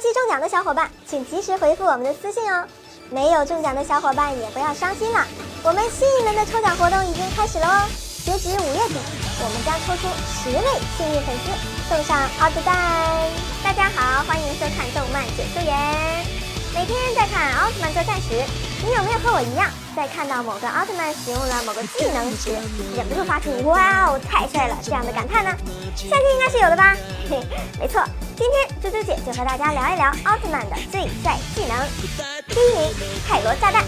期中奖的小伙伴，请及时回复我们的私信哦。没有中奖的小伙伴也不要伤心了，我们新一轮的抽奖活动已经开始了哦。截止五月底，我们将抽出十位幸运粉丝，送上奥特蛋。大家好，欢迎收看动漫解说员。每天在看奥特曼作战时，你有没有和我一样，在看到某个奥特曼使用了某个技能时，忍不住发出“哇哦，太帅了”这样的感叹呢？相信应该是有的吧？嘿，没错。今天猪猪姐就和大家聊一聊奥特曼的最帅技能。第一名，泰罗炸弹。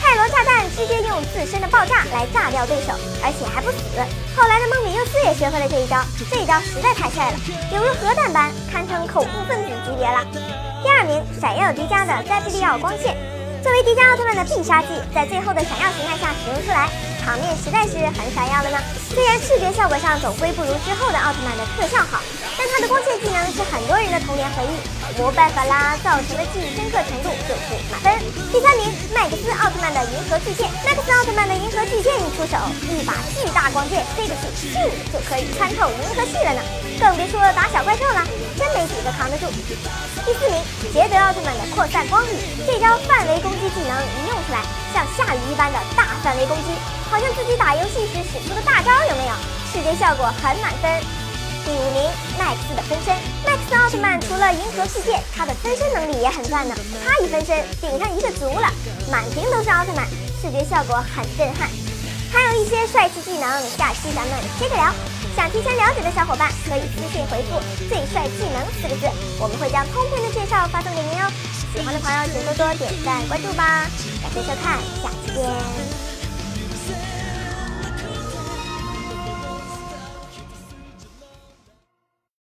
泰罗炸弹直接用自身的爆炸来炸掉对手，而且还不死。后来的梦比优斯也学会了这一招，这一招实在太帅了，犹如核弹般，堪称恐怖分子级别了。第二名，闪耀迪迦的塞布利奥光线。作为迪迦奥特曼的必杀技，在最后的闪耀形态下使用出来。场面实在是很闪耀的呢。虽然视觉效果上总归不如之后的奥特曼的特效好，但它的光线技能是很多人的童年回忆，没办法啦，造成的记忆深刻程度就是满分。第三名，麦克斯奥特曼的银河巨剑。麦克斯奥特曼的银河巨剑一出手，一把巨大光剑飞过去，咻就可以穿透银河系了呢。更别说打小怪兽了，真没几个扛得住。第四名，捷德奥特曼的扩散光雨，这招范围攻击技能一用出来，像下雨一般的大范围攻击。好像自己打游戏时使出的大招，有没有？视觉效果很满分。第五名，麦克斯的分身。麦克斯奥特曼除了银河世界，他的分身能力也很赞呢。他一分身顶上一个足了，满屏都是奥特曼，视觉效果很震撼。还有一些帅气技能，下期咱们接着聊。想提前了解的小伙伴可以私信回复“最帅技能”四个字，我们会将通篇的介绍发送给您哦。喜欢的朋友请多多点赞关注吧。感谢收看，下期见。